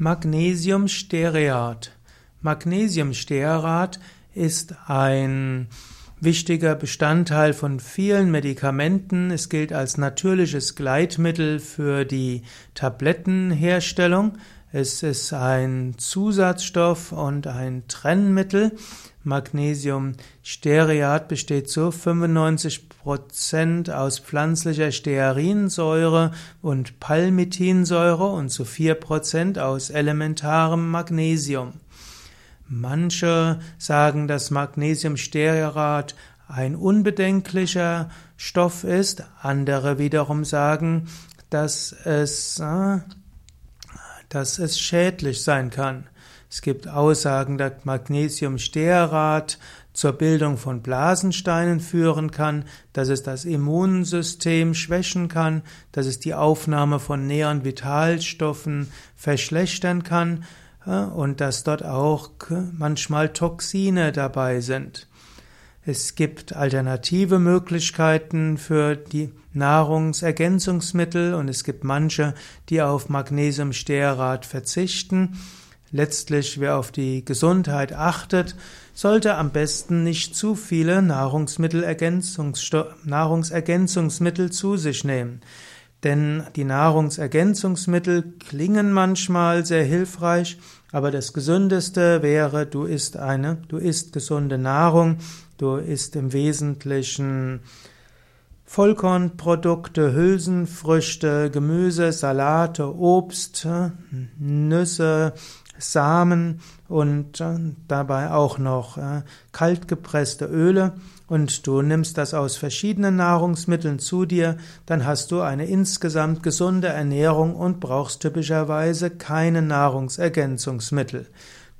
Magnesiumstearat. Magnesiumstearat ist ein wichtiger Bestandteil von vielen Medikamenten. Es gilt als natürliches Gleitmittel für die Tablettenherstellung. Es ist ein Zusatzstoff und ein Trennmittel. Magnesiumstearat besteht zu 95% aus pflanzlicher Stearinsäure und Palmitinsäure und zu 4% aus elementarem Magnesium. Manche sagen, dass Magnesiumstearat ein unbedenklicher Stoff ist, andere wiederum sagen, dass es äh, dass es schädlich sein kann. Es gibt Aussagen, dass Magnesiumstearat zur Bildung von Blasensteinen führen kann, dass es das Immunsystem schwächen kann, dass es die Aufnahme von näheren Vitalstoffen verschlechtern kann äh, und dass dort auch manchmal Toxine dabei sind. Es gibt alternative Möglichkeiten für die Nahrungsergänzungsmittel und es gibt manche, die auf Magnesiumstearat verzichten. Letztlich, wer auf die Gesundheit achtet, sollte am besten nicht zu viele Nahrungsergänzungsmittel zu sich nehmen. Denn die Nahrungsergänzungsmittel klingen manchmal sehr hilfreich, aber das Gesündeste wäre, du isst eine, du isst gesunde Nahrung, du isst im Wesentlichen Vollkornprodukte, Hülsenfrüchte, Gemüse, Salate, Obst, Nüsse, Samen und äh, dabei auch noch äh, kaltgepresste Öle und du nimmst das aus verschiedenen Nahrungsmitteln zu dir, dann hast du eine insgesamt gesunde Ernährung und brauchst typischerweise keine Nahrungsergänzungsmittel.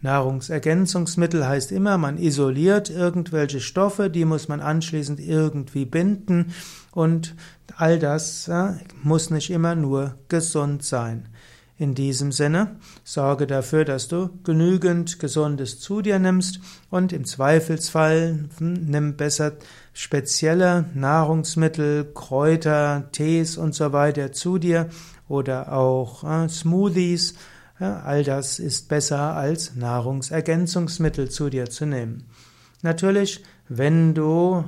Nahrungsergänzungsmittel heißt immer, man isoliert irgendwelche Stoffe, die muss man anschließend irgendwie binden und all das ja, muss nicht immer nur gesund sein. In diesem Sinne, sorge dafür, dass du genügend Gesundes zu dir nimmst und im Zweifelsfall nimm besser spezielle Nahrungsmittel, Kräuter, Tees und so weiter zu dir oder auch äh, Smoothies ja, all das ist besser als Nahrungsergänzungsmittel zu dir zu nehmen. Natürlich, wenn du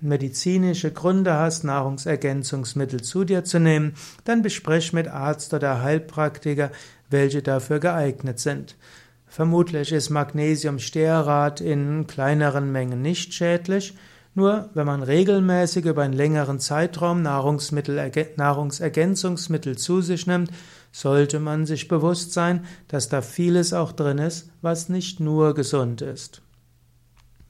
medizinische Gründe hast, Nahrungsergänzungsmittel zu dir zu nehmen, dann besprich mit Arzt oder Heilpraktiker, welche dafür geeignet sind. Vermutlich ist Magnesiumstearat in kleineren Mengen nicht schädlich, nur wenn man regelmäßig über einen längeren Zeitraum Nahrungsergänzungsmittel zu sich nimmt, sollte man sich bewusst sein, dass da vieles auch drin ist, was nicht nur gesund ist.